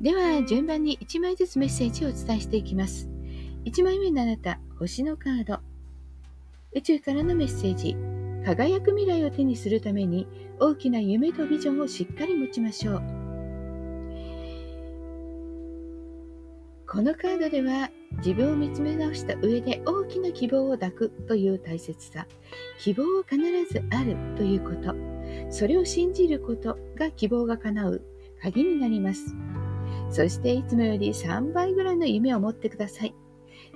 では順番に1枚ずつメッセージをお伝えしていきます。1枚目のあなた星のカード。宇宙からのメッセージ。輝く未来を手にするために大きな夢とビジョンをしっかり持ちましょう。このカードでは自分を見つめ直した上で大きな希望を抱くという大切さ。希望は必ずあるということ。それを信じることが希望が叶う鍵になります。そしていつもより3倍ぐらいの夢を持ってください。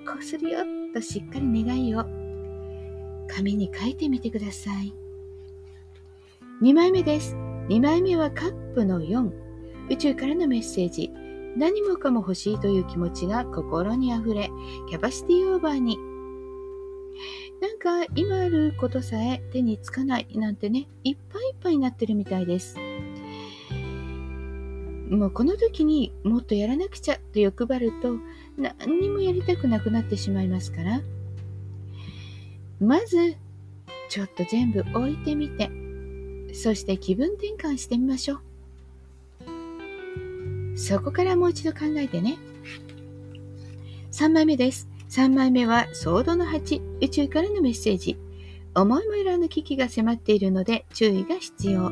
こうするよとしっかり願いを紙に書いてみてください。2枚目です。2枚目はカップの4。宇宙からのメッセージ。何もかも欲しいという気持ちが心にあふれ、キャパシティオーバーに。なんか今あることさえ手につかないなんてね、いっぱいいっぱいになってるみたいです。もうこの時にもっとやらなくちゃと欲張ると何にもやりたくなくなってしまいますから。まずちょっと全部置いてみてそして気分転換してみましょう。そこからもう一度考えてね。3枚目です。3枚目はソードの8宇宙からのメッセージ。思いもよらぬ危機が迫っているので注意が必要。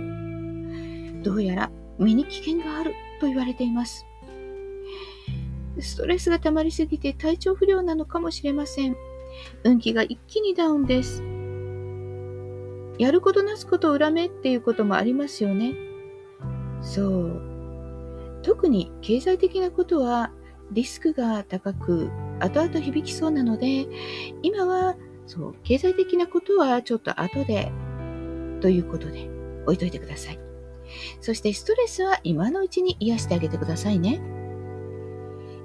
どうやら身に危険があると言われています。ストレスが溜まりすぎて体調不良なのかもしれません。運気が一気にダウンです。やることなすことを恨めっていうこともありますよね。そう。特に経済的なことはリスクが高く後々響きそうなので、今はそう経済的なことはちょっと後でということで置いといてください。そしてストレスは今のうちに癒してあげてくださいね。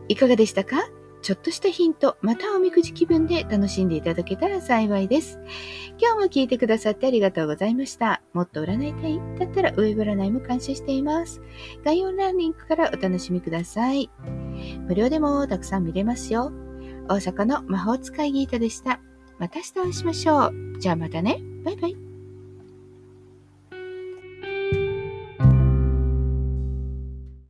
いかがでしたか？ちょっとしたヒント、またおみくじ気分で楽しんでいただけたら幸いです。今日も聞いてくださってありがとうございました。もっと占いたいだったらウェブ占いも感謝しています。概要欄リンクからお楽しみください。無料でもたくさん見れますよ。大阪の魔法使いギータでした。また明日お会いしましょう。じゃあまたね。バイバイ